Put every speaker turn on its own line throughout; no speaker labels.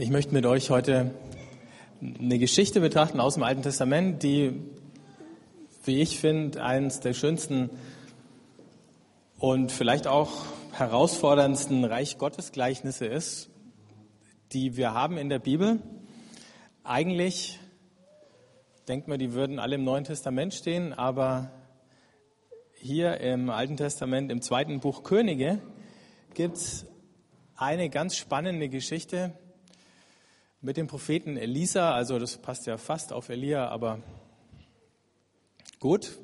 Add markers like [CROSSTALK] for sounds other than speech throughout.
Ich möchte mit euch heute eine Geschichte betrachten aus dem Alten Testament, die, wie ich finde, eines der schönsten und vielleicht auch herausforderndsten Reich Gottes Gleichnisse ist, die wir haben in der Bibel. Eigentlich denkt man, die würden alle im Neuen Testament stehen, aber hier im Alten Testament, im zweiten Buch Könige, gibt es eine ganz spannende Geschichte, mit dem Propheten Elisa, also das passt ja fast auf Elia, aber gut.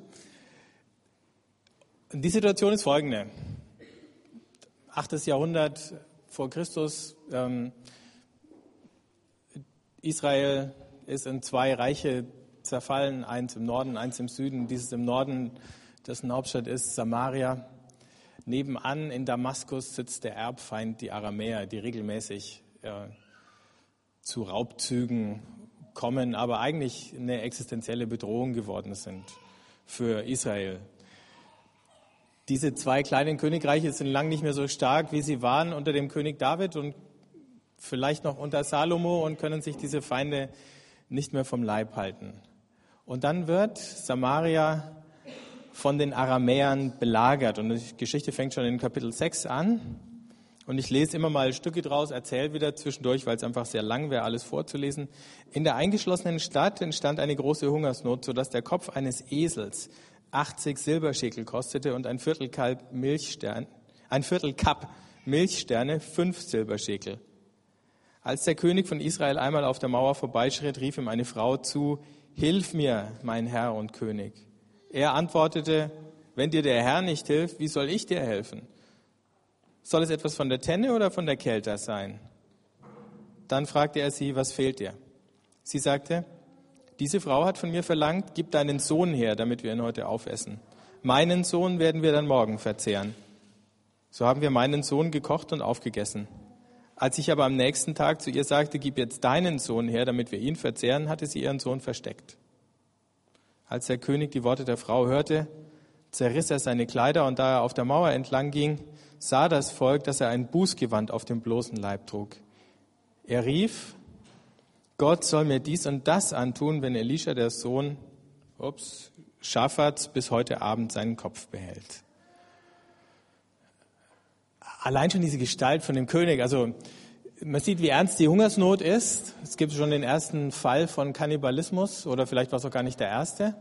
Die Situation ist folgende. Achtes Jahrhundert vor Christus. Ähm, Israel ist in zwei Reiche zerfallen, eins im Norden, eins im Süden. Dieses im Norden, dessen Hauptstadt ist Samaria. Nebenan in Damaskus sitzt der Erbfeind, die Aramäer, die regelmäßig äh, zu Raubzügen kommen, aber eigentlich eine existenzielle Bedrohung geworden sind für Israel. Diese zwei kleinen Königreiche sind lang nicht mehr so stark, wie sie waren unter dem König David und vielleicht noch unter Salomo und können sich diese Feinde nicht mehr vom Leib halten. Und dann wird Samaria von den Aramäern belagert und die Geschichte fängt schon in Kapitel 6 an. Und ich lese immer mal Stücke draus, erzähle wieder zwischendurch, weil es einfach sehr lang wäre, alles vorzulesen. In der eingeschlossenen Stadt entstand eine große Hungersnot, sodass der Kopf eines Esels 80 Silberschekel kostete und ein Viertel Kalb Milchstern, ein Viertel Kapp Milchsterne fünf Silberschekel. Als der König von Israel einmal auf der Mauer vorbeischritt, rief ihm eine Frau zu, Hilf mir, mein Herr und König. Er antwortete, wenn dir der Herr nicht hilft, wie soll ich dir helfen? Soll es etwas von der Tenne oder von der Kälte sein? Dann fragte er sie, was fehlt dir? Sie sagte, diese Frau hat von mir verlangt, gib deinen Sohn her, damit wir ihn heute aufessen. Meinen Sohn werden wir dann morgen verzehren. So haben wir meinen Sohn gekocht und aufgegessen. Als ich aber am nächsten Tag zu ihr sagte, gib jetzt deinen Sohn her, damit wir ihn verzehren, hatte sie ihren Sohn versteckt. Als der König die Worte der Frau hörte, zerriss er seine Kleider und da er auf der Mauer entlang ging, sah das Volk, dass er ein Bußgewand auf dem bloßen Leib trug. Er rief, Gott soll mir dies und das antun, wenn Elisha, der Sohn, ups, Schaffats, bis heute Abend seinen Kopf behält. Allein schon diese Gestalt von dem König, also man sieht, wie ernst die Hungersnot ist. Es gibt schon den ersten Fall von Kannibalismus oder vielleicht war es auch gar nicht der erste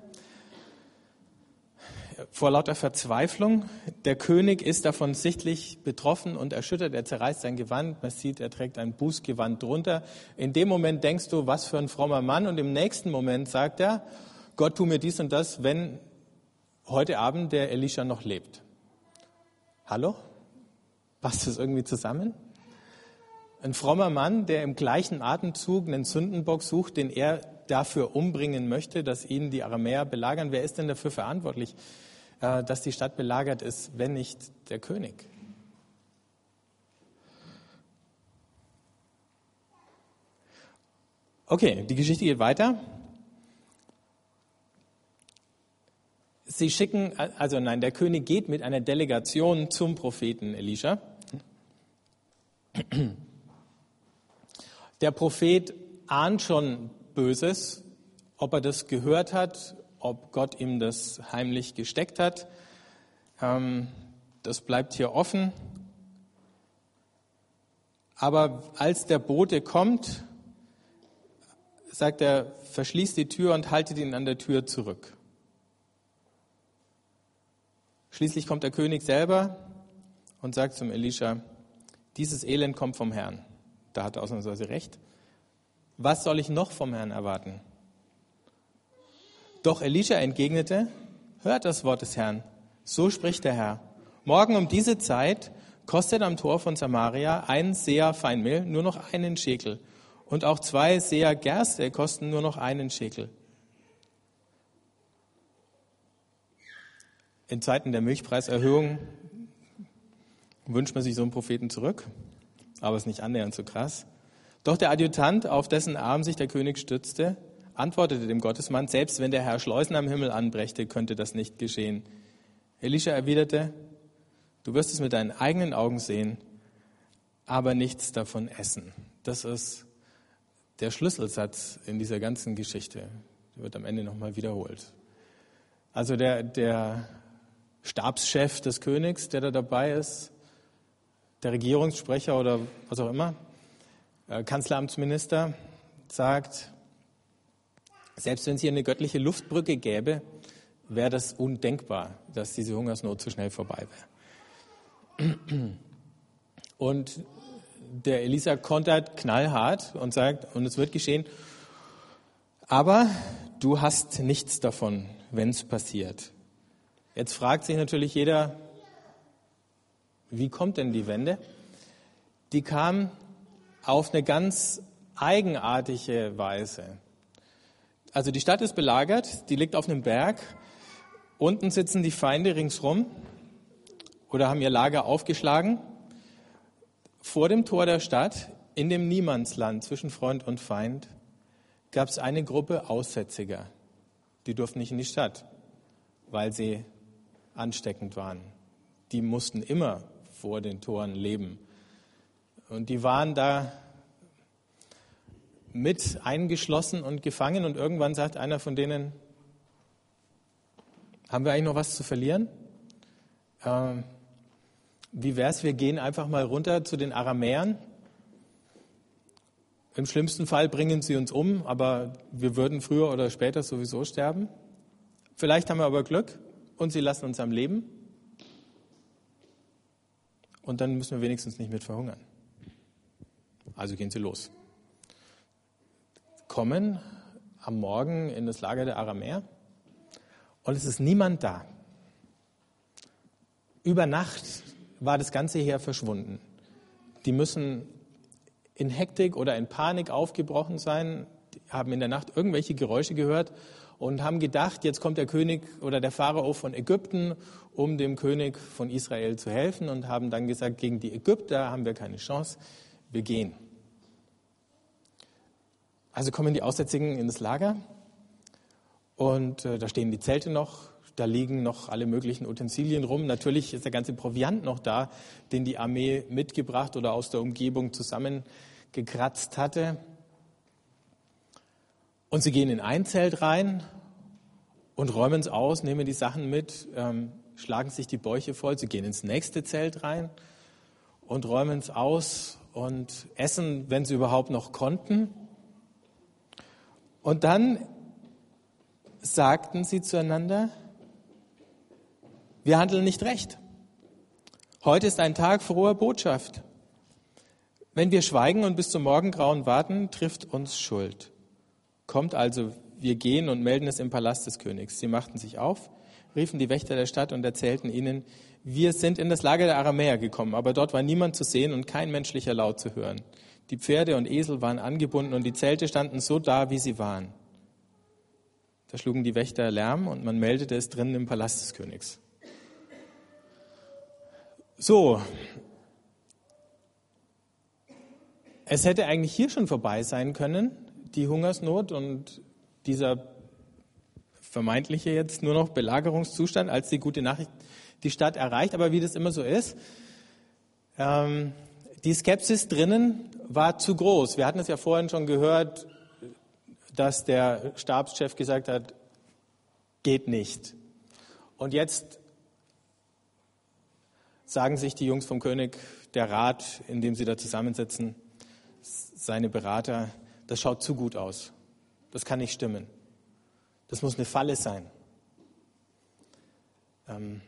vor lauter Verzweiflung. Der König ist davon sichtlich betroffen und erschüttert. Er zerreißt sein Gewand. Man sieht, er trägt ein Bußgewand drunter. In dem Moment denkst du, was für ein frommer Mann. Und im nächsten Moment sagt er, Gott tu mir dies und das, wenn heute Abend der Elisha noch lebt. Hallo? Passt das irgendwie zusammen? Ein frommer Mann, der im gleichen Atemzug einen Sündenbock sucht, den er dafür umbringen möchte, dass ihn die Aramäer belagern. Wer ist denn dafür verantwortlich? Äh, dass die Stadt belagert ist, wenn nicht der König. Okay, die Geschichte geht weiter. Sie schicken, also nein, der König geht mit einer Delegation zum Propheten Elisha. Der Prophet ahnt schon Böses, ob er das gehört hat ob Gott ihm das heimlich gesteckt hat. Ähm, das bleibt hier offen. Aber als der Bote kommt, sagt er, verschließt die Tür und haltet ihn an der Tür zurück. Schließlich kommt der König selber und sagt zum Elisha, dieses Elend kommt vom Herrn. Da hat er ausnahmsweise recht. Was soll ich noch vom Herrn erwarten? Doch Elisha entgegnete, hört das Wort des Herrn. So spricht der Herr. Morgen um diese Zeit kostet am Tor von Samaria ein Seher Feinmehl nur noch einen Schekel und auch zwei Seher Gerste kosten nur noch einen Schekel. In Zeiten der Milchpreiserhöhung wünscht man sich so einen Propheten zurück, aber es ist nicht annähernd so krass. Doch der Adjutant, auf dessen Arm sich der König stützte, antwortete dem Gottesmann, selbst wenn der Herr Schleusen am Himmel anbrächte, könnte das nicht geschehen. Elisha erwiderte, du wirst es mit deinen eigenen Augen sehen, aber nichts davon essen. Das ist der Schlüsselsatz in dieser ganzen Geschichte. Der wird am Ende nochmal wiederholt. Also der, der Stabschef des Königs, der da dabei ist, der Regierungssprecher oder was auch immer, äh, Kanzleramtsminister, sagt, selbst wenn es hier eine göttliche Luftbrücke gäbe, wäre das undenkbar, dass diese Hungersnot so schnell vorbei wäre. Und der Elisa kontert knallhart und sagt, und es wird geschehen, aber du hast nichts davon, wenn es passiert. Jetzt fragt sich natürlich jeder, wie kommt denn die Wende? Die kam auf eine ganz eigenartige Weise. Also die Stadt ist belagert, die liegt auf einem Berg. Unten sitzen die Feinde ringsrum oder haben ihr Lager aufgeschlagen. Vor dem Tor der Stadt, in dem Niemandsland zwischen Freund und Feind, gab es eine Gruppe Aussätziger. Die durften nicht in die Stadt, weil sie ansteckend waren. Die mussten immer vor den Toren leben. Und die waren da mit eingeschlossen und gefangen und irgendwann sagt einer von denen, haben wir eigentlich noch was zu verlieren? Ähm, wie es, wir gehen einfach mal runter zu den Aramäern. Im schlimmsten Fall bringen sie uns um, aber wir würden früher oder später sowieso sterben. Vielleicht haben wir aber Glück und sie lassen uns am Leben und dann müssen wir wenigstens nicht mit verhungern. Also gehen sie los. Kommen am Morgen in das Lager der Aramäer und es ist niemand da. Über Nacht war das ganze Heer verschwunden. Die müssen in Hektik oder in Panik aufgebrochen sein, haben in der Nacht irgendwelche Geräusche gehört und haben gedacht, jetzt kommt der König oder der Pharao von Ägypten, um dem König von Israel zu helfen und haben dann gesagt, gegen die Ägypter haben wir keine Chance, wir gehen. Also kommen die Aussätzigen ins Lager und äh, da stehen die Zelte noch, da liegen noch alle möglichen Utensilien rum. Natürlich ist der ganze Proviant noch da, den die Armee mitgebracht oder aus der Umgebung zusammengekratzt hatte. Und sie gehen in ein Zelt rein und räumen es aus, nehmen die Sachen mit, ähm, schlagen sich die Bäuche voll. Sie gehen ins nächste Zelt rein und räumen es aus und essen, wenn sie überhaupt noch konnten. Und dann sagten sie zueinander, wir handeln nicht recht. Heute ist ein Tag froher Botschaft. Wenn wir schweigen und bis zum Morgengrauen warten, trifft uns Schuld. Kommt also, wir gehen und melden es im Palast des Königs. Sie machten sich auf, riefen die Wächter der Stadt und erzählten ihnen, wir sind in das Lager der Aramäer gekommen, aber dort war niemand zu sehen und kein menschlicher Laut zu hören. Die Pferde und Esel waren angebunden und die Zelte standen so da, wie sie waren. Da schlugen die Wächter Lärm und man meldete es drinnen im Palast des Königs. So, es hätte eigentlich hier schon vorbei sein können, die Hungersnot und dieser vermeintliche jetzt nur noch Belagerungszustand, als die gute Nachricht die Stadt erreicht. Aber wie das immer so ist, ähm, die Skepsis drinnen war zu groß. Wir hatten es ja vorhin schon gehört, dass der Stabschef gesagt hat, geht nicht. Und jetzt sagen sich die Jungs vom König, der Rat, in dem sie da zusammensitzen, seine Berater, das schaut zu gut aus. Das kann nicht stimmen. Das muss eine Falle sein. Ähm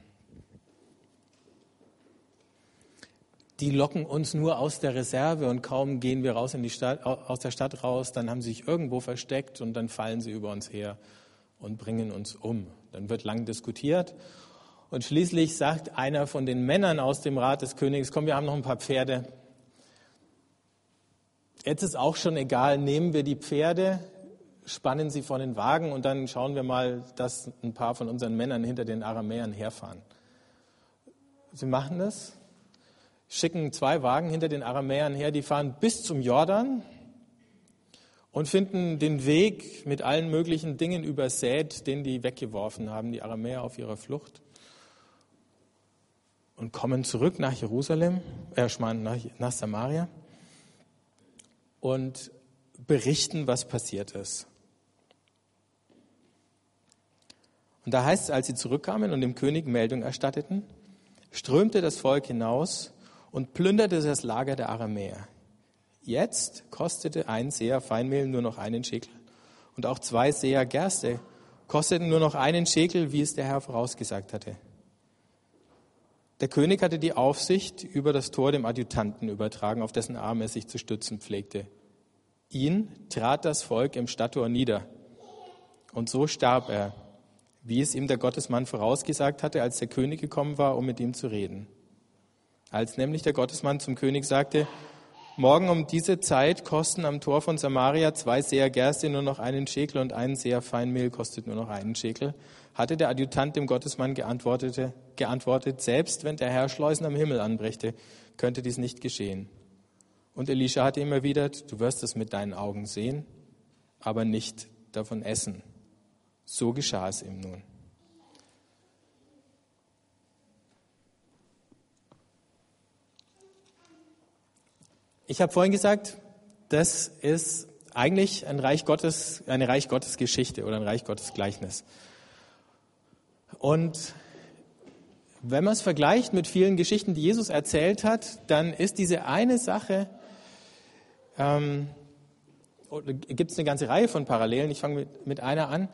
die locken uns nur aus der Reserve und kaum gehen wir raus in die Stadt, aus der Stadt raus, dann haben sie sich irgendwo versteckt und dann fallen sie über uns her und bringen uns um. Dann wird lang diskutiert und schließlich sagt einer von den Männern aus dem Rat des Königs, komm, wir haben noch ein paar Pferde, Jetzt ist auch schon egal, nehmen wir die Pferde, spannen sie vor den Wagen und dann schauen wir mal, dass ein paar von unseren Männern hinter den Aramäern herfahren. Sie machen das, schicken zwei Wagen hinter den Aramäern her, die fahren bis zum Jordan und finden den Weg mit allen möglichen Dingen übersät, den die weggeworfen haben, die Aramäer auf ihrer Flucht. Und kommen zurück nach Jerusalem, äh, nach, nach Samaria und berichten, was passiert ist. Und da heißt es, als sie zurückkamen und dem König Meldung erstatteten, strömte das Volk hinaus und plünderte das Lager der Aramäer. Jetzt kostete ein Seher Feinmehl nur noch einen Schekel und auch zwei Seher Gerste kosteten nur noch einen Schekel, wie es der Herr vorausgesagt hatte. Der König hatte die Aufsicht über das Tor dem Adjutanten übertragen, auf dessen Arm er sich zu stützen pflegte. Ihn trat das Volk im Stadttor nieder. Und so starb er, wie es ihm der Gottesmann vorausgesagt hatte, als der König gekommen war, um mit ihm zu reden. Als nämlich der Gottesmann zum König sagte, Morgen um diese Zeit kosten am Tor von Samaria zwei Seher Gerste nur noch einen Schekel und ein Seher Feinmehl kostet nur noch einen Schekel. Hatte der Adjutant dem Gottesmann geantwortet, geantwortet, selbst wenn der Herr Schleusen am Himmel anbrächte, könnte dies nicht geschehen. Und Elisha hatte ihm erwidert, du wirst es mit deinen Augen sehen, aber nicht davon essen. So geschah es ihm nun. Ich habe vorhin gesagt, das ist eigentlich ein Reich Gottes, eine Reich Gottes Geschichte oder ein Reich Gottes Gleichnis. Und wenn man es vergleicht mit vielen Geschichten, die Jesus erzählt hat, dann ist diese eine Sache, ähm, gibt es eine ganze Reihe von Parallelen. Ich fange mit, mit einer an.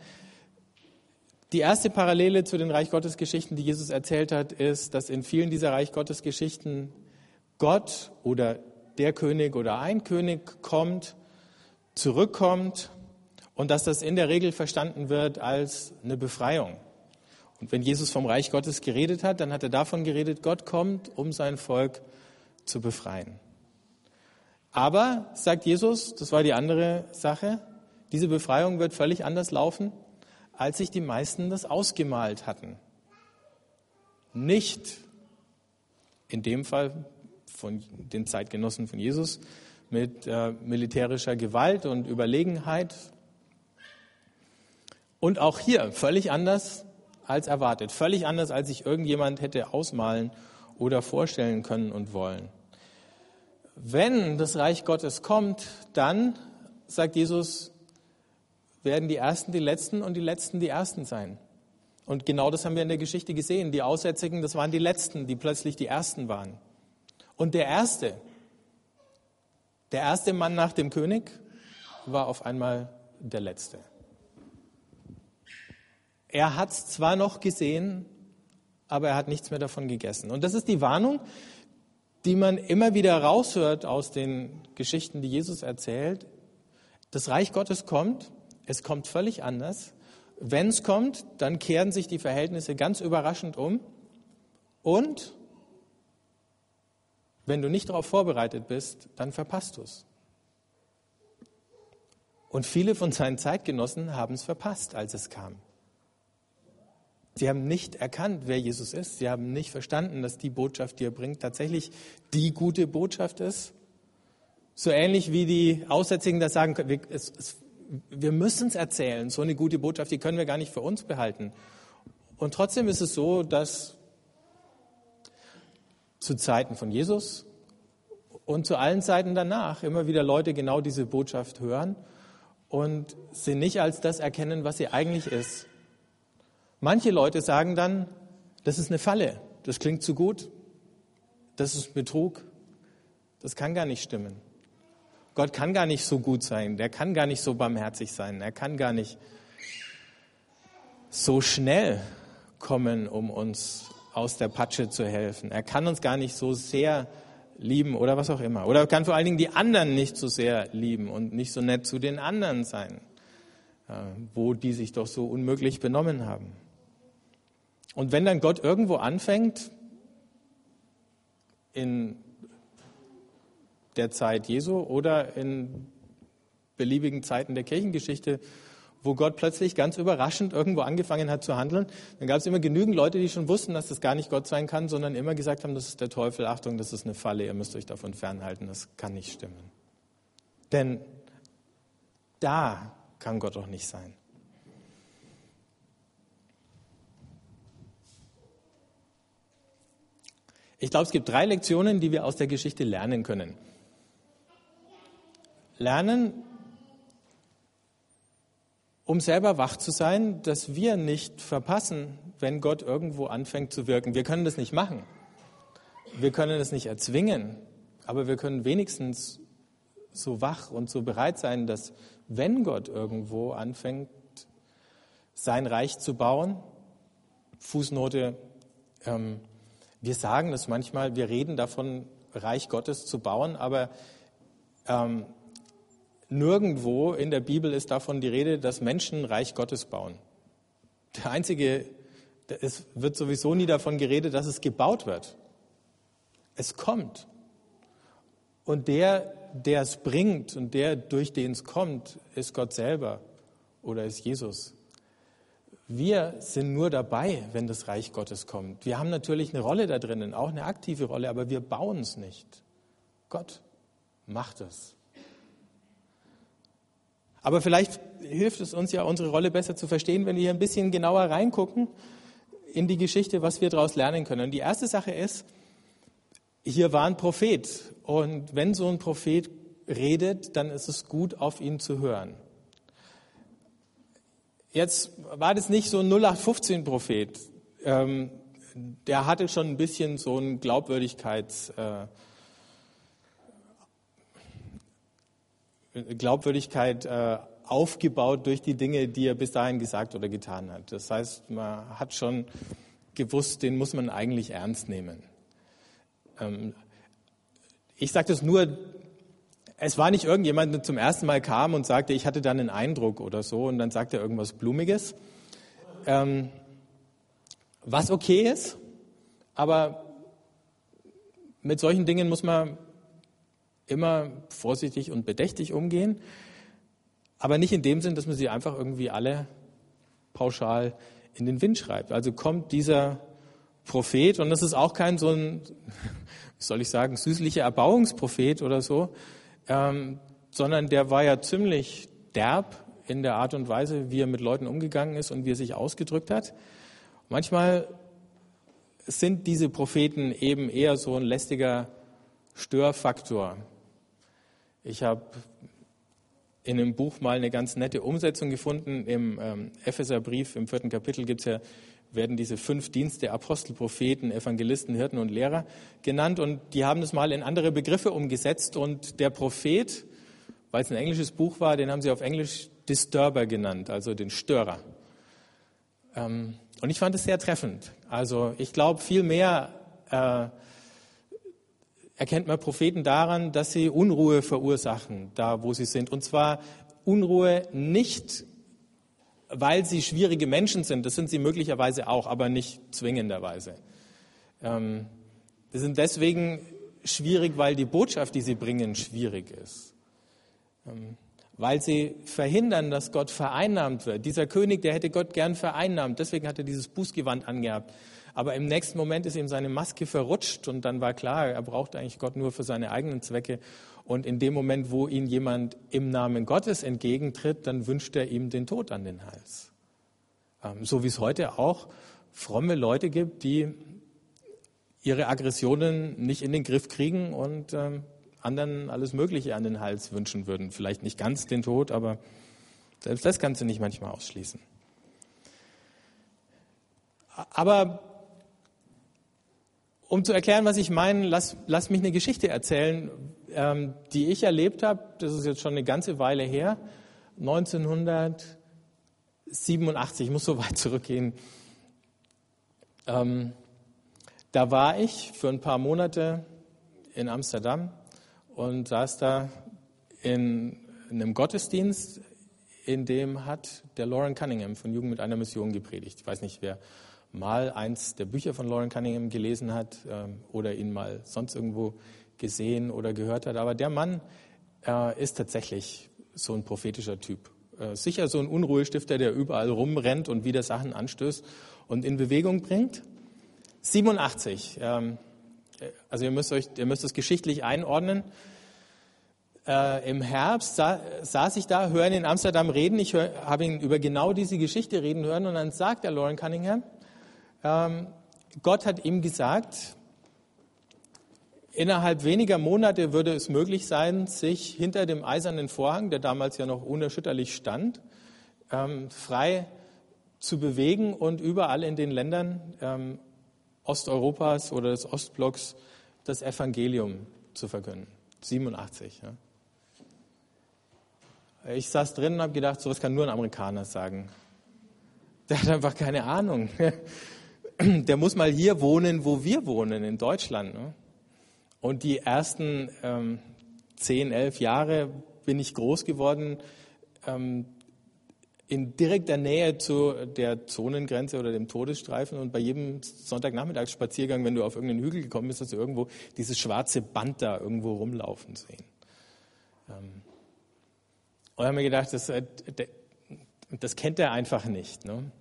Die erste Parallele zu den Reich Gottes Geschichten, die Jesus erzählt hat, ist, dass in vielen dieser Reich Gottes Geschichten Gott oder der König oder ein König kommt, zurückkommt und dass das in der Regel verstanden wird als eine Befreiung. Und wenn Jesus vom Reich Gottes geredet hat, dann hat er davon geredet, Gott kommt, um sein Volk zu befreien. Aber, sagt Jesus, das war die andere Sache, diese Befreiung wird völlig anders laufen, als sich die meisten das ausgemalt hatten. Nicht in dem Fall von den Zeitgenossen von Jesus mit äh, militärischer Gewalt und Überlegenheit. Und auch hier völlig anders als erwartet, völlig anders, als sich irgendjemand hätte ausmalen oder vorstellen können und wollen. Wenn das Reich Gottes kommt, dann, sagt Jesus, werden die Ersten die Letzten und die Letzten die Ersten sein. Und genau das haben wir in der Geschichte gesehen. Die Aussätzigen, das waren die Letzten, die plötzlich die Ersten waren. Und der erste, der erste Mann nach dem König war auf einmal der letzte. Er hat es zwar noch gesehen, aber er hat nichts mehr davon gegessen. Und das ist die Warnung, die man immer wieder raushört aus den Geschichten, die Jesus erzählt. Das Reich Gottes kommt, es kommt völlig anders. Wenn es kommt, dann kehren sich die Verhältnisse ganz überraschend um und wenn du nicht darauf vorbereitet bist, dann verpasst du es. Und viele von seinen Zeitgenossen haben es verpasst, als es kam. Sie haben nicht erkannt, wer Jesus ist. Sie haben nicht verstanden, dass die Botschaft, die er bringt, tatsächlich die gute Botschaft ist. So ähnlich wie die Aussätzigen das sagen, wir, wir müssen es erzählen. So eine gute Botschaft, die können wir gar nicht für uns behalten. Und trotzdem ist es so, dass zu Zeiten von Jesus und zu allen Zeiten danach immer wieder Leute genau diese Botschaft hören und sie nicht als das erkennen, was sie eigentlich ist. Manche Leute sagen dann, das ist eine Falle, das klingt zu gut, das ist Betrug, das kann gar nicht stimmen. Gott kann gar nicht so gut sein, der kann gar nicht so barmherzig sein, er kann gar nicht so schnell kommen, um uns aus der Patsche zu helfen. Er kann uns gar nicht so sehr lieben oder was auch immer. Oder er kann vor allen Dingen die anderen nicht so sehr lieben und nicht so nett zu den anderen sein, äh, wo die sich doch so unmöglich benommen haben. Und wenn dann Gott irgendwo anfängt, in der Zeit Jesu oder in beliebigen Zeiten der Kirchengeschichte, wo Gott plötzlich ganz überraschend irgendwo angefangen hat zu handeln, dann gab es immer genügend Leute, die schon wussten, dass das gar nicht Gott sein kann, sondern immer gesagt haben, das ist der Teufel, Achtung, das ist eine Falle, ihr müsst euch davon fernhalten, das kann nicht stimmen. Denn da kann Gott doch nicht sein. Ich glaube, es gibt drei Lektionen, die wir aus der Geschichte lernen können. Lernen, um selber wach zu sein, dass wir nicht verpassen, wenn Gott irgendwo anfängt zu wirken. Wir können das nicht machen. Wir können das nicht erzwingen, aber wir können wenigstens so wach und so bereit sein, dass wenn Gott irgendwo anfängt, sein Reich zu bauen, Fußnote, ähm, wir sagen das manchmal, wir reden davon, Reich Gottes zu bauen, aber ähm, nirgendwo in der Bibel ist davon die Rede, dass Menschen Reich Gottes bauen. Der einzige, es wird sowieso nie davon geredet, dass es gebaut wird. Es kommt. Und der, der es bringt und der, durch den es kommt, ist Gott selber oder ist Jesus. Wir sind nur dabei, wenn das Reich Gottes kommt. Wir haben natürlich eine Rolle da drinnen, auch eine aktive Rolle, aber wir bauen es nicht. Gott macht es. Aber vielleicht hilft es uns ja, unsere Rolle besser zu verstehen, wenn wir hier ein bisschen genauer reingucken in die Geschichte, was wir daraus lernen können. Und die erste Sache ist, hier war ein Prophet. Und wenn so ein Prophet redet, dann ist es gut, auf ihn zu hören. Jetzt war das nicht so ein 0815-Prophet. Ähm, der hatte schon ein bisschen so ein Glaubwürdigkeits, äh, Glaubwürdigkeit äh, aufgebaut durch die Dinge, die er bis dahin gesagt oder getan hat. Das heißt, man hat schon gewusst, den muss man eigentlich ernst nehmen. Ähm, ich sage das nur, es war nicht irgendjemand, der zum ersten Mal kam und sagte, ich hatte dann einen Eindruck oder so und dann sagte er irgendwas Blumiges. Ähm, was okay ist, aber mit solchen Dingen muss man immer vorsichtig und bedächtig umgehen, aber nicht in dem Sinn, dass man sie einfach irgendwie alle pauschal in den Wind schreibt. Also kommt dieser Prophet, und das ist auch kein so ein, [LAUGHS] wie soll ich sagen, süßlicher Erbauungsprophet oder so, ähm, sondern der war ja ziemlich derb in der Art und Weise, wie er mit Leuten umgegangen ist und wie er sich ausgedrückt hat. Manchmal sind diese Propheten eben eher so ein lästiger Störfaktor. Ich habe in einem Buch mal eine ganz nette Umsetzung gefunden. Im ähm, Epheserbrief im vierten Kapitel gibt's ja werden diese fünf Dienste Apostel, Propheten, Evangelisten, Hirten und Lehrer genannt und die haben das mal in andere Begriffe umgesetzt und der Prophet, weil es ein englisches Buch war, den haben sie auf Englisch Disturber genannt, also den Störer. Ähm, und ich fand es sehr treffend. Also ich glaube, viel mehr äh, erkennt man Propheten daran, dass sie Unruhe verursachen, da wo sie sind. Und zwar Unruhe nicht weil sie schwierige Menschen sind. Das sind sie möglicherweise auch, aber nicht zwingenderweise. Ähm, sie sind deswegen schwierig, weil die Botschaft, die sie bringen, schwierig ist. Ähm, weil sie verhindern, dass Gott vereinnahmt wird. Dieser König, der hätte Gott gern vereinnahmt, deswegen hat er dieses Bußgewand angehabt. Aber im nächsten Moment ist ihm seine Maske verrutscht und dann war klar, er braucht eigentlich Gott nur für seine eigenen Zwecke und in dem Moment, wo ihn jemand im Namen Gottes entgegentritt, dann wünscht er ihm den Tod an den Hals. Ähm, so wie es heute auch fromme Leute gibt, die ihre Aggressionen nicht in den Griff kriegen und ähm, anderen alles Mögliche an den Hals wünschen würden. Vielleicht nicht ganz den Tod, aber selbst das kannst du nicht manchmal ausschließen. Aber um zu erklären, was ich meine, lass, lass mich eine Geschichte erzählen, ähm, die ich erlebt habe. Das ist jetzt schon eine ganze Weile her. 1987, ich muss so weit zurückgehen. Ähm, da war ich für ein paar Monate in Amsterdam und saß da in, in einem Gottesdienst, in dem hat der Lauren Cunningham von Jugend mit einer Mission gepredigt. Ich weiß nicht, wer mal eins der Bücher von Lauren Cunningham gelesen hat ähm, oder ihn mal sonst irgendwo gesehen oder gehört hat. Aber der Mann äh, ist tatsächlich so ein prophetischer Typ. Äh, sicher so ein Unruhestifter, der überall rumrennt und wieder Sachen anstößt und in Bewegung bringt. 87. Ähm, also ihr müsst euch, ihr müsst es geschichtlich einordnen. Äh, Im Herbst sa saß ich da, höre ihn in Amsterdam reden. Ich habe ihn über genau diese Geschichte reden hören und dann sagt der Lauren Cunningham, ähm, Gott hat ihm gesagt, innerhalb weniger Monate würde es möglich sein, sich hinter dem eisernen Vorhang, der damals ja noch unerschütterlich stand, ähm, frei zu bewegen und überall in den Ländern ähm, Osteuropas oder des Ostblocks das Evangelium zu verkünden. 87. Ja. Ich saß drin und habe gedacht, sowas kann nur ein Amerikaner sagen. Der hat einfach keine Ahnung. [CLEARS THROAT] Der muss mal hier wohnen, wo wir wohnen, in Deutschland. Ne? Und die ersten ähm, zehn, elf Jahre bin ich groß geworden ähm, in direkter Nähe zu der Zonengrenze oder dem Todesstreifen und bei jedem Sonntagnachmittagsspaziergang, wenn du auf irgendeinen Hügel gekommen bist, hast du irgendwo dieses schwarze Band da irgendwo rumlaufen sehen. Ähm, und habe mir gedacht, das, äh, das kennt er einfach nicht. Ne?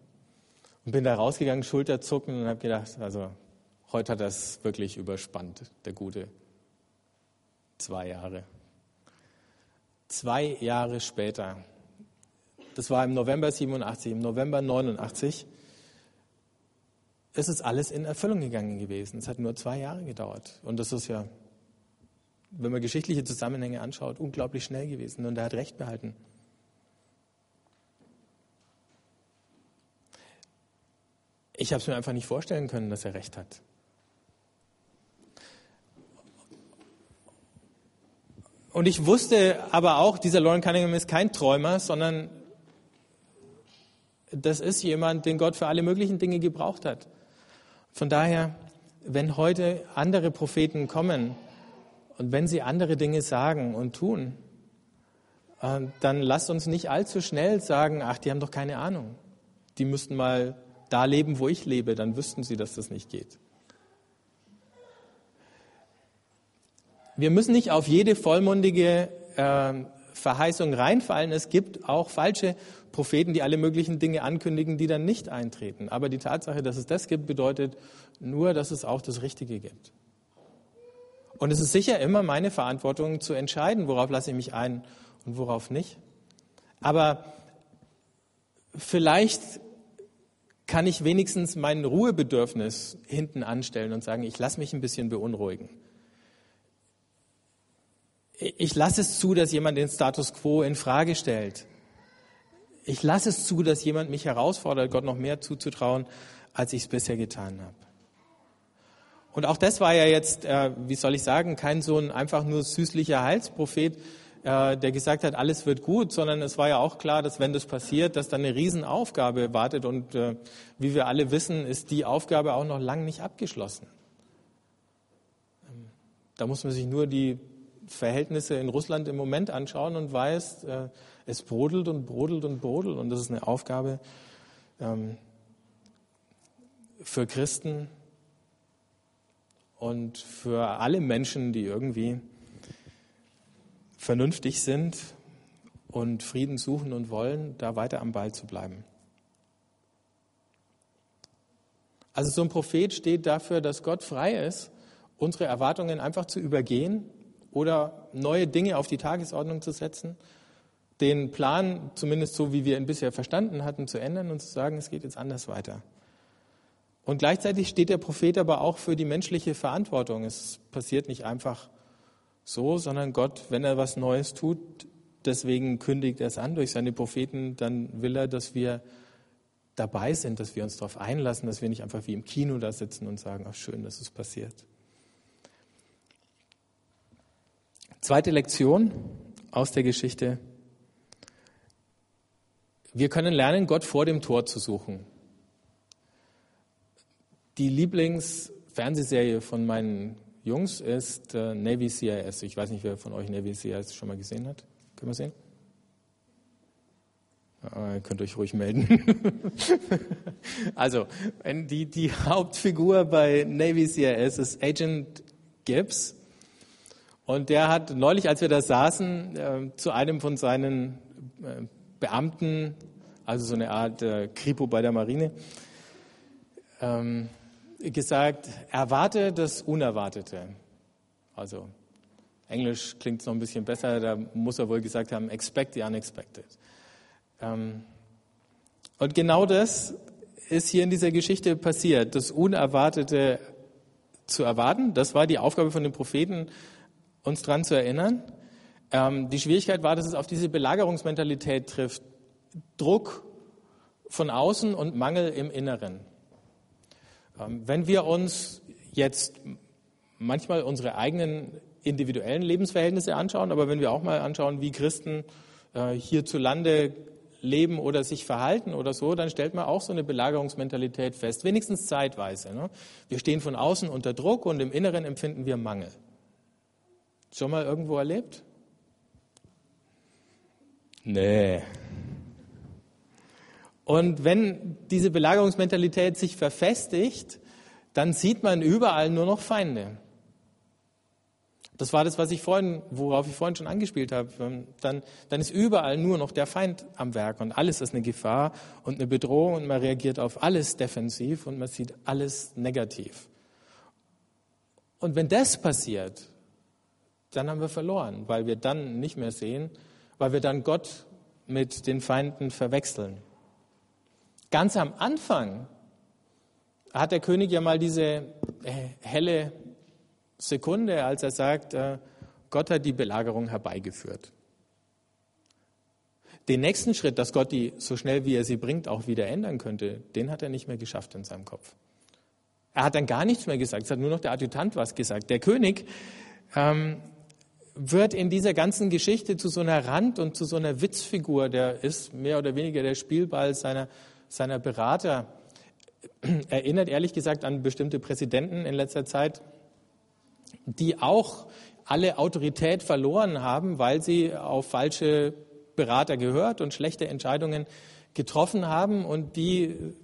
Und bin da rausgegangen, Schulterzucken und habe gedacht, also heute hat es wirklich überspannt, der Gute. Zwei Jahre. Zwei Jahre später, das war im November 87, im November 89, ist es alles in Erfüllung gegangen gewesen. Es hat nur zwei Jahre gedauert. Und das ist ja wenn man geschichtliche Zusammenhänge anschaut, unglaublich schnell gewesen und er hat Recht behalten. Ich habe es mir einfach nicht vorstellen können, dass er Recht hat. Und ich wusste aber auch, dieser Lauren Cunningham ist kein Träumer, sondern das ist jemand, den Gott für alle möglichen Dinge gebraucht hat. Von daher, wenn heute andere Propheten kommen, und wenn sie andere Dinge sagen und tun, äh, dann lasst uns nicht allzu schnell sagen, ach, die haben doch keine Ahnung. Die müssten mal da leben, wo ich lebe, dann wüssten sie, dass das nicht geht. Wir müssen nicht auf jede vollmundige äh, Verheißung reinfallen. Es gibt auch falsche Propheten, die alle möglichen Dinge ankündigen, die dann nicht eintreten. Aber die Tatsache, dass es das gibt, bedeutet nur, dass es auch das Richtige gibt. Und es ist sicher immer meine Verantwortung zu entscheiden, worauf lasse ich mich ein und worauf nicht. Aber vielleicht kann ich wenigstens mein Ruhebedürfnis hinten anstellen und sagen, ich lasse mich ein bisschen beunruhigen. Ich lasse es zu, dass jemand den Status quo in Frage stellt. Ich lasse es zu, dass jemand mich herausfordert, Gott noch mehr zuzutrauen, als ich es bisher getan habe. Und auch das war ja jetzt, äh, wie soll ich sagen, kein so ein einfach nur süßlicher Heilsprophet, äh, der gesagt hat, alles wird gut, sondern es war ja auch klar, dass wenn das passiert, dass dann eine Riesenaufgabe wartet. Und äh, wie wir alle wissen, ist die Aufgabe auch noch lang nicht abgeschlossen. Ähm, da muss man sich nur die Verhältnisse in Russland im Moment anschauen und weiß, äh, es brodelt und brodelt und brodelt. Und das ist eine Aufgabe ähm, für Christen, und für alle Menschen, die irgendwie vernünftig sind und Frieden suchen und wollen, da weiter am Ball zu bleiben. Also so ein Prophet steht dafür, dass Gott frei ist, unsere Erwartungen einfach zu übergehen oder neue Dinge auf die Tagesordnung zu setzen, den Plan, zumindest so wie wir ihn bisher verstanden hatten, zu ändern und zu sagen, es geht jetzt anders weiter. Und gleichzeitig steht der Prophet aber auch für die menschliche Verantwortung. Es passiert nicht einfach so, sondern Gott, wenn er was Neues tut, deswegen kündigt er es an durch seine Propheten, dann will er, dass wir dabei sind, dass wir uns darauf einlassen, dass wir nicht einfach wie im Kino da sitzen und sagen, ach schön, dass es passiert. Zweite Lektion aus der Geschichte. Wir können lernen, Gott vor dem Tor zu suchen. Die Lieblingsfernsehserie von meinen Jungs ist äh, Navy CIS. Ich weiß nicht, wer von euch Navy CIS schon mal gesehen hat. Können wir sehen? Ihr könnt euch ruhig melden. [LAUGHS] also, die, die Hauptfigur bei Navy CIS ist Agent Gibbs. Und der hat neulich, als wir da saßen, äh, zu einem von seinen äh, Beamten, also so eine Art äh, Kripo bei der Marine, ähm, gesagt, erwarte das Unerwartete. Also Englisch klingt es noch ein bisschen besser, da muss er wohl gesagt haben, expect the unexpected. Ähm, und genau das ist hier in dieser Geschichte passiert, das Unerwartete zu erwarten. Das war die Aufgabe von den Propheten, uns daran zu erinnern. Ähm, die Schwierigkeit war, dass es auf diese Belagerungsmentalität trifft, Druck von außen und Mangel im Inneren. Ähm, wenn wir uns jetzt manchmal unsere eigenen individuellen Lebensverhältnisse anschauen, aber wenn wir auch mal anschauen, wie Christen äh, hierzulande leben oder sich verhalten oder so, dann stellt man auch so eine Belagerungsmentalität fest, wenigstens zeitweise. Ne? Wir stehen von außen unter Druck und im Inneren empfinden wir Mangel. Schon mal irgendwo erlebt? Nee. Und wenn diese Belagerungsmentalität sich verfestigt, dann sieht man überall nur noch Feinde. Das war das, was ich vorhin, worauf ich vorhin schon angespielt habe. Dann, dann ist überall nur noch der Feind am Werk und alles ist eine Gefahr und eine Bedrohung und man reagiert auf alles defensiv und man sieht alles negativ. Und wenn das passiert, dann haben wir verloren, weil wir dann nicht mehr sehen, weil wir dann Gott mit den Feinden verwechseln. Ganz am Anfang hat der König ja mal diese äh, helle Sekunde, als er sagt, äh, Gott hat die Belagerung herbeigeführt. Den nächsten Schritt, dass Gott die so schnell wie er sie bringt auch wieder ändern könnte, den hat er nicht mehr geschafft in seinem Kopf. Er hat dann gar nichts mehr gesagt, es hat nur noch der Adjutant was gesagt. Der König ähm, wird in dieser ganzen Geschichte zu so einer Rand- und zu so einer Witzfigur, der ist mehr oder weniger der Spielball seiner, seiner Berater. Erinnert ehrlich gesagt an bestimmte Präsidenten in letzter Zeit, die auch alle Autorität verloren haben, weil sie auf falsche Berater gehört und schlechte Entscheidungen getroffen haben und die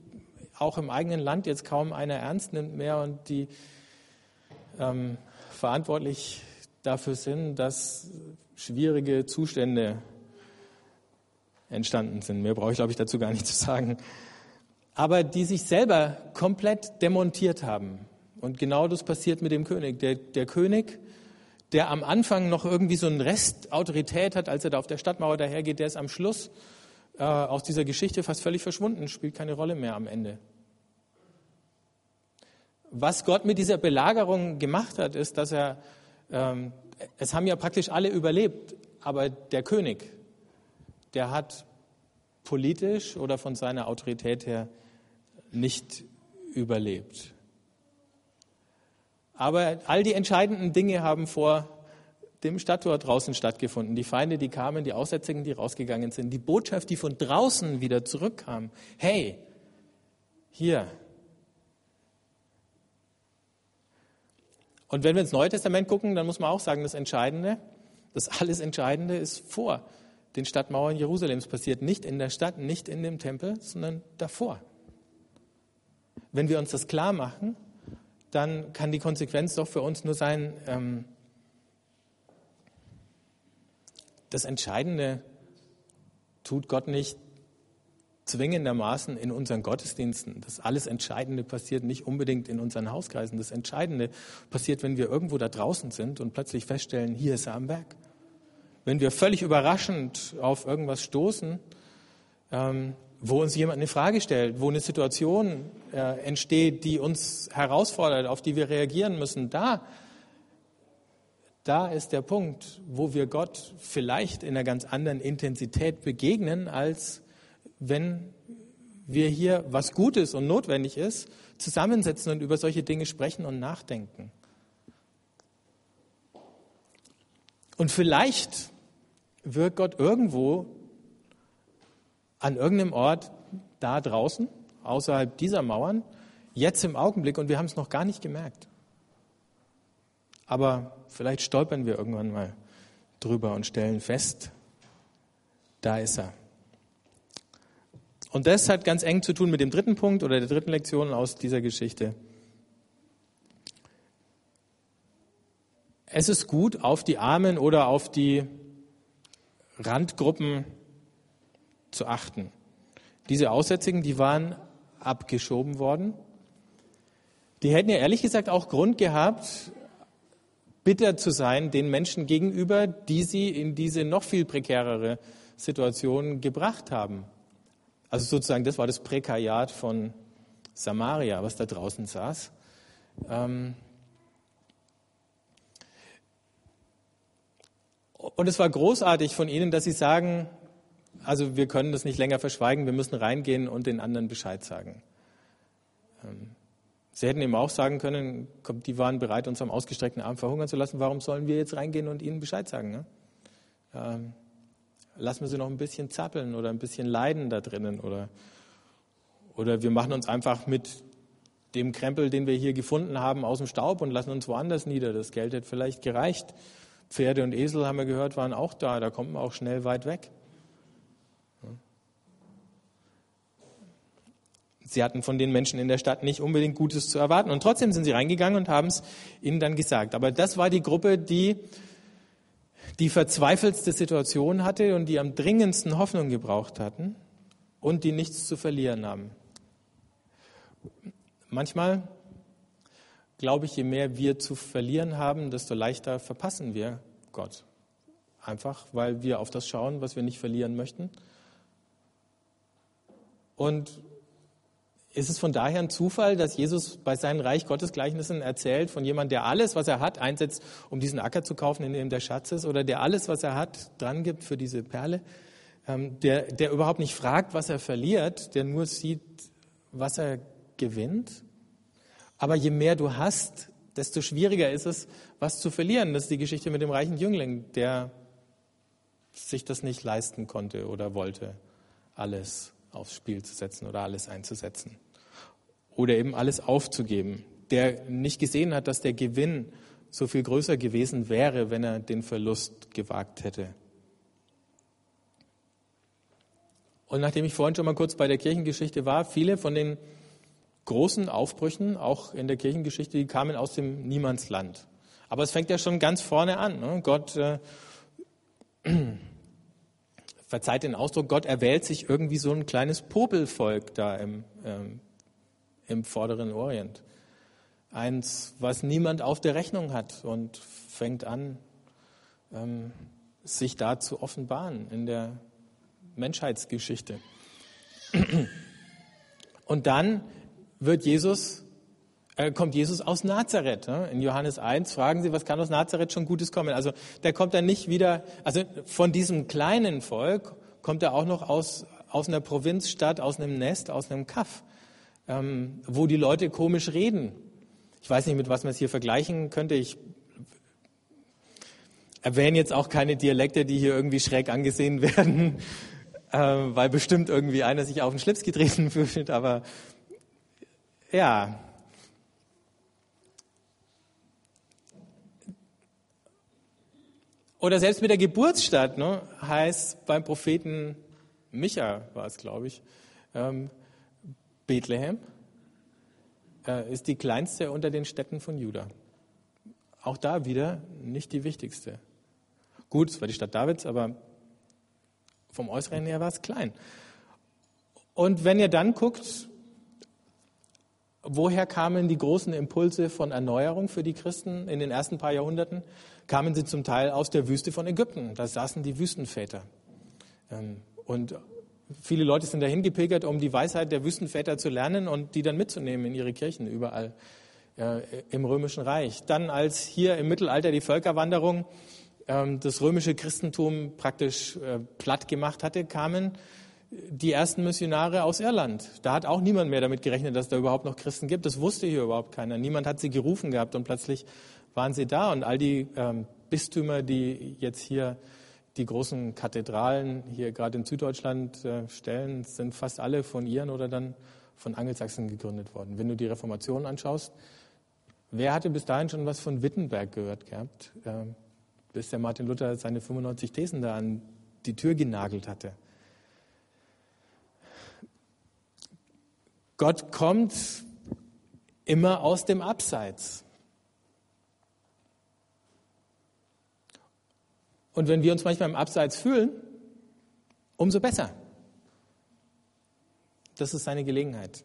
auch im eigenen Land jetzt kaum einer ernst nimmt mehr und die ähm, verantwortlich dafür sind, dass schwierige Zustände entstanden sind. Mehr brauche ich, glaube ich, dazu gar nicht zu sagen. Aber die sich selber komplett demontiert haben. Und genau das passiert mit dem König. Der, der König, der am Anfang noch irgendwie so einen Rest Autorität hat, als er da auf der Stadtmauer dahergeht, der ist am Schluss äh, aus dieser Geschichte fast völlig verschwunden, spielt keine Rolle mehr am Ende. Was Gott mit dieser Belagerung gemacht hat, ist, dass er, ähm, es haben ja praktisch alle überlebt, aber der König, der hat politisch oder von seiner Autorität her nicht überlebt. Aber all die entscheidenden Dinge haben vor dem Stadttor draußen stattgefunden. Die Feinde, die kamen, die Aussätzigen, die rausgegangen sind, die Botschaft, die von draußen wieder zurückkam. Hey, hier. Und wenn wir ins Neue Testament gucken, dann muss man auch sagen, das Entscheidende, das alles Entscheidende ist vor den Stadtmauern Jerusalems passiert. Nicht in der Stadt, nicht in dem Tempel, sondern davor. Wenn wir uns das klar machen, dann kann die Konsequenz doch für uns nur sein, ähm, das Entscheidende tut Gott nicht zwingendermaßen in unseren Gottesdiensten. Das alles Entscheidende passiert nicht unbedingt in unseren Hauskreisen. Das Entscheidende passiert, wenn wir irgendwo da draußen sind und plötzlich feststellen, hier ist er am Werk. Wenn wir völlig überraschend auf irgendwas stoßen, ähm, wo uns jemand eine Frage stellt, wo eine Situation äh, entsteht, die uns herausfordert, auf die wir reagieren müssen, da, da ist der Punkt, wo wir Gott vielleicht in einer ganz anderen Intensität begegnen, als wenn wir hier, was Gutes und notwendig ist, zusammensetzen und über solche Dinge sprechen und nachdenken. Und vielleicht wirkt Gott irgendwo an irgendeinem Ort da draußen, außerhalb dieser Mauern, jetzt im Augenblick und wir haben es noch gar nicht gemerkt. Aber vielleicht stolpern wir irgendwann mal drüber und stellen fest, da ist er. Und das hat ganz eng zu tun mit dem dritten Punkt oder der dritten Lektion aus dieser Geschichte. Es ist gut, auf die Armen oder auf die Randgruppen zu achten. Diese Aussätzigen, die waren abgeschoben worden. Die hätten ja ehrlich gesagt auch Grund gehabt, bitter zu sein den Menschen gegenüber, die sie in diese noch viel prekärere Situation gebracht haben. Also sozusagen, das war das Prekariat von Samaria, was da draußen saß. Ähm und es war großartig von ihnen, dass sie sagen, also wir können das nicht länger verschweigen, wir müssen reingehen und den anderen Bescheid sagen. Ähm, sie hätten ihm auch sagen können, die waren bereit, uns am ausgestreckten Arm verhungern zu lassen, warum sollen wir jetzt reingehen und ihnen Bescheid sagen? Ne? Ähm, lassen wir sie noch ein bisschen zappeln oder ein bisschen leiden da drinnen oder, oder wir machen uns einfach mit dem Krempel, den wir hier gefunden haben, aus dem Staub und lassen uns woanders nieder. Das Geld hätte vielleicht gereicht. Pferde und Esel, haben wir gehört, waren auch da. Da kommt man auch schnell weit weg. Sie hatten von den Menschen in der Stadt nicht unbedingt Gutes zu erwarten. Und trotzdem sind sie reingegangen und haben es ihnen dann gesagt. Aber das war die Gruppe, die die verzweifelste Situation hatte und die am dringendsten Hoffnung gebraucht hatten und die nichts zu verlieren haben. Manchmal glaube ich, je mehr wir zu verlieren haben, desto leichter verpassen wir Gott. Einfach, weil wir auf das schauen, was wir nicht verlieren möchten. Und ist es von daher ein Zufall, dass Jesus bei seinen Reich Gottes Gleichnissen erzählt von jemandem, der alles, was er hat, einsetzt, um diesen Acker zu kaufen, in dem der Schatz ist, oder der alles, was er hat, dran gibt für diese Perle, ähm, der, der überhaupt nicht fragt, was er verliert, der nur sieht, was er gewinnt? Aber je mehr du hast, desto schwieriger ist es, was zu verlieren. Das ist die Geschichte mit dem reichen Jüngling, der sich das nicht leisten konnte oder wollte, alles aufs Spiel zu setzen oder alles einzusetzen oder eben alles aufzugeben, der nicht gesehen hat, dass der Gewinn so viel größer gewesen wäre, wenn er den Verlust gewagt hätte. Und nachdem ich vorhin schon mal kurz bei der Kirchengeschichte war, viele von den großen Aufbrüchen, auch in der Kirchengeschichte, die kamen aus dem Niemandsland. Aber es fängt ja schon ganz vorne an. Ne? Gott, äh, [CLEARS THROAT] verzeiht den Ausdruck, Gott erwählt sich irgendwie so ein kleines Popelvolk da im, ähm, im vorderen Orient. Eins, was niemand auf der Rechnung hat und fängt an, ähm, sich da zu offenbaren in der Menschheitsgeschichte. [CLEARS THROAT] Und dann wird Jesus, äh, kommt Jesus aus Nazareth. Ne? In Johannes 1 fragen sie, was kann aus Nazareth schon Gutes kommen? Also der kommt dann nicht wieder, also von diesem kleinen Volk kommt er auch noch aus, aus einer Provinzstadt, aus einem Nest, aus einem Kaff ähm, wo die Leute komisch reden. Ich weiß nicht, mit was man es hier vergleichen könnte. Ich erwähne jetzt auch keine Dialekte, die hier irgendwie schräg angesehen [LAUGHS] werden, äh, weil bestimmt irgendwie einer sich auf den Schlips getreten [LAUGHS] fühlt. Aber ja. Oder selbst mit der Geburtsstadt ne, heißt beim Propheten Micha war es, glaube ich, ähm, Bethlehem äh, ist die kleinste unter den Städten von Juda. Auch da wieder nicht die wichtigste. Gut, es war die Stadt Davids, aber vom Äußeren her war es klein. Und wenn ihr dann guckt, woher kamen die großen Impulse von Erneuerung für die Christen in den ersten paar Jahrhunderten, kamen sie zum Teil aus der Wüste von Ägypten. Da saßen die Wüstenväter. Ähm, und Viele Leute sind dahin gepilgert, um die Weisheit der Wüstenväter zu lernen und die dann mitzunehmen in ihre Kirchen überall äh, im Römischen Reich. Dann, als hier im Mittelalter die Völkerwanderung äh, das römische Christentum praktisch äh, platt gemacht hatte, kamen die ersten Missionare aus Irland. Da hat auch niemand mehr damit gerechnet, dass es da überhaupt noch Christen gibt. Das wusste hier überhaupt keiner. Niemand hat sie gerufen gehabt und plötzlich waren sie da. Und all die ähm, Bistümer, die jetzt hier die großen Kathedralen hier gerade in Süddeutschland äh, stellen, sind fast alle von Iren oder dann von Angelsachsen gegründet worden. Wenn du die Reformation anschaust, wer hatte bis dahin schon was von Wittenberg gehört gehabt, äh, bis der Martin Luther seine 95 Thesen da an die Tür genagelt hatte? Gott kommt immer aus dem Abseits. Und wenn wir uns manchmal im Abseits fühlen, umso besser. Das ist seine Gelegenheit.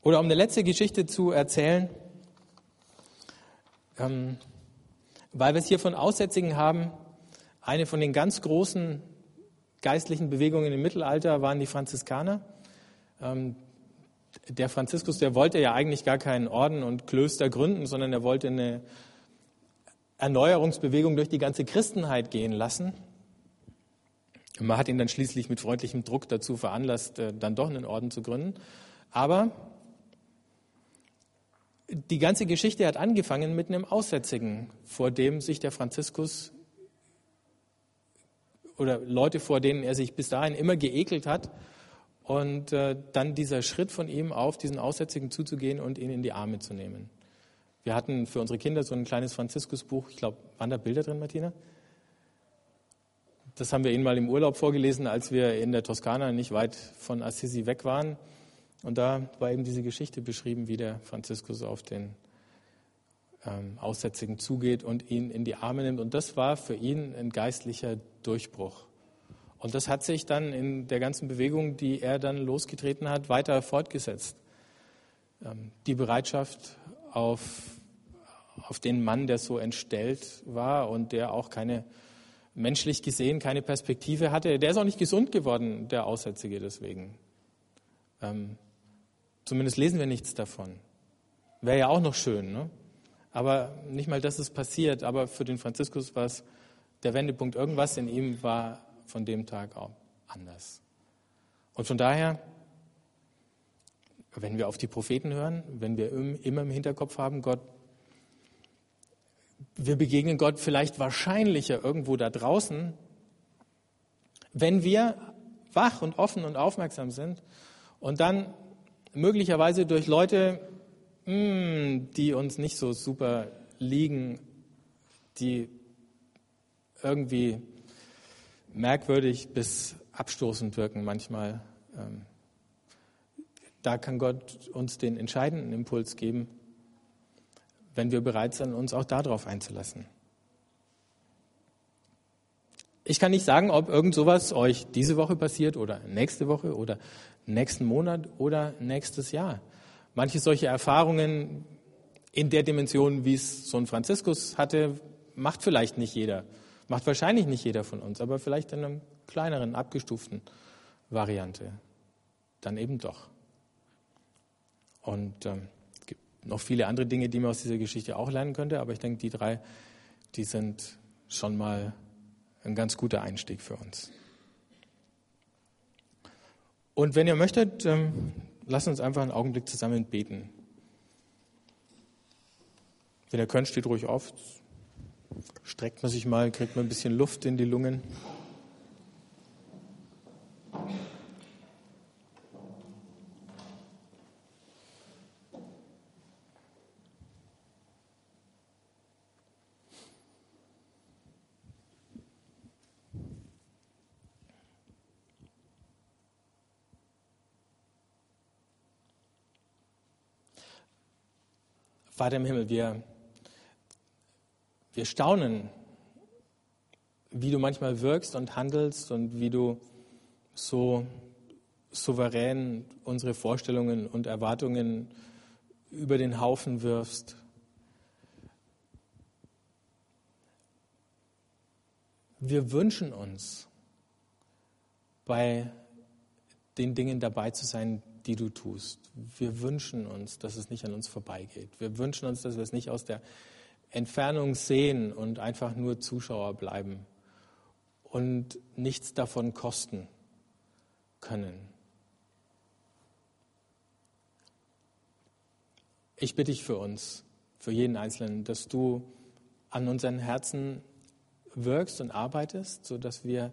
Oder um eine letzte Geschichte zu erzählen, ähm, weil wir es hier von Aussätzigen haben, eine von den ganz großen geistlichen Bewegungen im Mittelalter waren die Franziskaner. Ähm, der Franziskus, der wollte ja eigentlich gar keinen Orden und Klöster gründen, sondern er wollte eine Erneuerungsbewegung durch die ganze Christenheit gehen lassen. Man hat ihn dann schließlich mit freundlichem Druck dazu veranlasst, äh, dann doch einen Orden zu gründen. Aber die ganze Geschichte hat angefangen mit einem Aussätzigen, vor dem sich der Franziskus oder Leute, vor denen er sich bis dahin immer geekelt hat. Und äh, dann dieser Schritt von ihm auf diesen Aussätzigen zuzugehen und ihn in die Arme zu nehmen. Wir hatten für unsere Kinder so ein kleines Franziskusbuch. Ich glaube, waren da Bilder drin, Martina? Das haben wir Ihnen mal im Urlaub vorgelesen, als wir in der Toskana nicht weit von Assisi weg waren. Und da war eben diese Geschichte beschrieben, wie der Franziskus auf den ähm, Aussätzigen zugeht und ihn in die Arme nimmt. Und das war für ihn ein geistlicher Durchbruch. Und das hat sich dann in der ganzen Bewegung, die er dann losgetreten hat, weiter fortgesetzt. Ähm, die Bereitschaft auf, auf den Mann, der so entstellt war und der auch keine menschlich gesehen keine Perspektive hatte. Der ist auch nicht gesund geworden, der Aussätzige deswegen. Ähm, zumindest lesen wir nichts davon. Wäre ja auch noch schön, ne? Aber nicht mal das ist passiert. Aber für den Franziskus war es der Wendepunkt. Irgendwas in ihm war von dem Tag auch anders. Und von daher, wenn wir auf die Propheten hören, wenn wir immer im Hinterkopf haben, Gott wir begegnen Gott vielleicht wahrscheinlicher irgendwo da draußen, wenn wir wach und offen und aufmerksam sind und dann möglicherweise durch Leute, hm, die uns nicht so super liegen, die irgendwie merkwürdig bis abstoßend wirken manchmal. Ähm, da kann Gott uns den entscheidenden Impuls geben, wenn wir bereit sind, uns auch darauf einzulassen. Ich kann nicht sagen, ob irgend sowas euch diese Woche passiert oder nächste Woche oder nächsten Monat oder nächstes Jahr. Manche solche Erfahrungen in der Dimension, wie es so ein Franziskus hatte, macht vielleicht nicht jeder. Macht wahrscheinlich nicht jeder von uns, aber vielleicht in einer kleineren, abgestuften Variante. Dann eben doch. Und ähm, noch viele andere Dinge, die man aus dieser Geschichte auch lernen könnte, aber ich denke, die drei, die sind schon mal ein ganz guter Einstieg für uns. Und wenn ihr möchtet, ähm, lasst uns einfach einen Augenblick zusammen beten. Wenn ihr könnt, steht ruhig auf, streckt man sich mal, kriegt man ein bisschen Luft in die Lungen. Vater im Himmel, wir, wir staunen, wie du manchmal wirkst und handelst und wie du so souverän unsere Vorstellungen und Erwartungen über den Haufen wirfst. Wir wünschen uns, bei den Dingen dabei zu sein, die du tust. Wir wünschen uns, dass es nicht an uns vorbeigeht. Wir wünschen uns, dass wir es nicht aus der Entfernung sehen und einfach nur Zuschauer bleiben und nichts davon kosten können. Ich bitte dich für uns, für jeden Einzelnen, dass du an unseren Herzen wirkst und arbeitest, sodass wir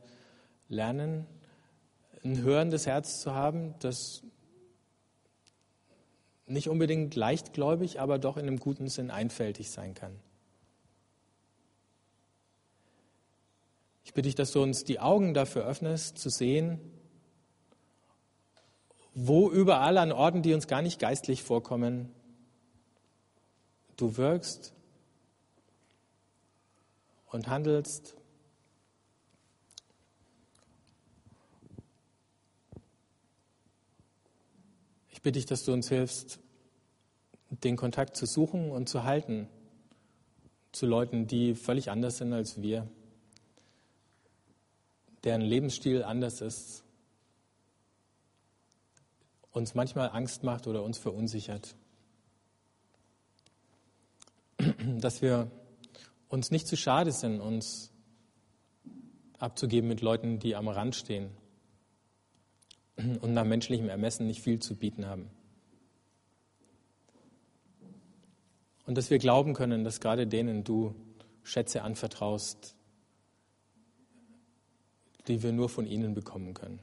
lernen, ein hörendes Herz zu haben, das nicht unbedingt leichtgläubig, aber doch in einem guten Sinn einfältig sein kann. Ich bitte dich, dass du uns die Augen dafür öffnest, zu sehen, wo überall an Orten, die uns gar nicht geistlich vorkommen, du wirkst und handelst. Ich bitte dich, dass du uns hilfst, den Kontakt zu suchen und zu halten zu Leuten, die völlig anders sind als wir, deren Lebensstil anders ist, uns manchmal Angst macht oder uns verunsichert. [CLEARS THROAT] Dass wir uns nicht zu schade sind, uns abzugeben mit Leuten, die am Rand stehen und nach menschlichem Ermessen nicht viel zu bieten haben. Und dass wir glauben können, dass gerade denen du Schätze anvertraust, die wir nur von ihnen bekommen können.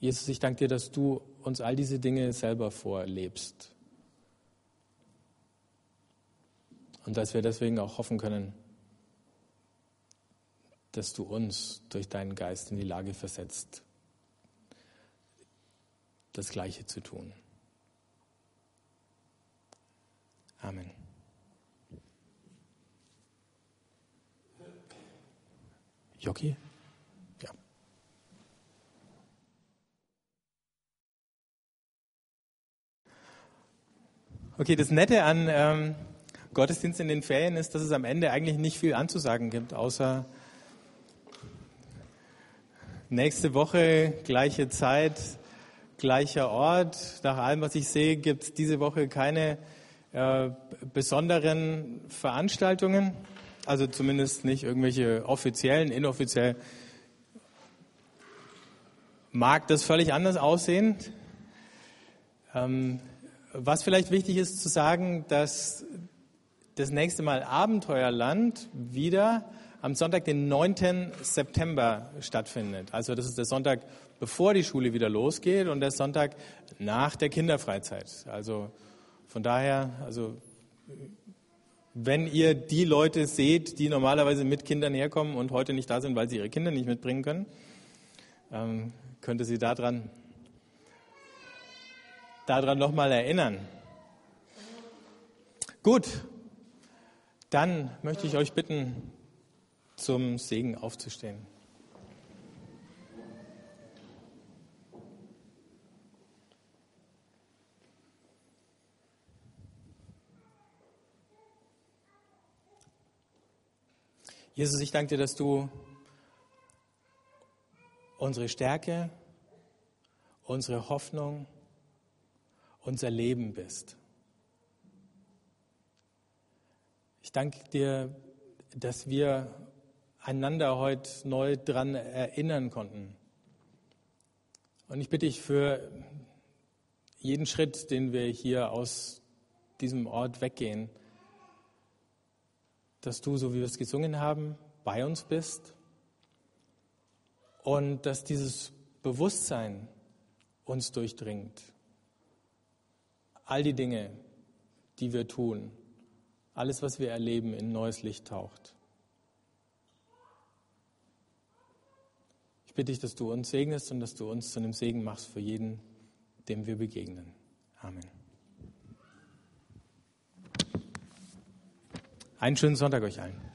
Jesus, ich danke dir, dass du uns all diese Dinge selber vorlebst. Und dass wir deswegen auch hoffen können, dass du uns durch deinen Geist in die Lage versetzt, das Gleiche zu tun. Amen. Jockey? Ja. Okay, das Nette an ähm, Gottesdienst in den Ferien ist, dass es am Ende eigentlich nicht viel anzusagen gibt, außer nächste Woche, gleiche Zeit, gleicher Ort. Nach allem, was ich sehe, gibt es diese Woche keine äh, besonderen Veranstaltungen. Also zumindest nicht irgendwelche offiziellen, inoffiziell. Mag das völlig anders aussehen. Ähm, was vielleicht wichtig ist zu sagen, dass das nächste Mal Abenteuerland wieder am Sonntag, den 9. September stattfindet. Also das ist der Sonntag, bevor die Schule wieder losgeht und der Sonntag nach der Kinderfreizeit. Also von daher, also wenn ihr die Leute seht, die normalerweise mit Kindern herkommen und heute nicht da sind, weil sie ihre Kinder nicht mitbringen können, ähm, könnte sie daran, daran nochmal erinnern. Gut, dann möchte ich euch bitten, zum Segen aufzustehen. Jesus, ich danke dir, dass du unsere Stärke, unsere Hoffnung, unser Leben bist. Ich danke dir, dass wir einander heute neu daran erinnern konnten. Und ich bitte dich für jeden Schritt, den wir hier aus diesem Ort weggehen, dass du, so wie wir es gesungen haben, bei uns bist und dass dieses Bewusstsein uns durchdringt. All die Dinge, die wir tun, alles, was wir erleben, in neues Licht taucht. Ich bitte dich, dass du uns segnest und dass du uns zu einem Segen machst für jeden, dem wir begegnen. Amen. Einen schönen Sonntag euch allen.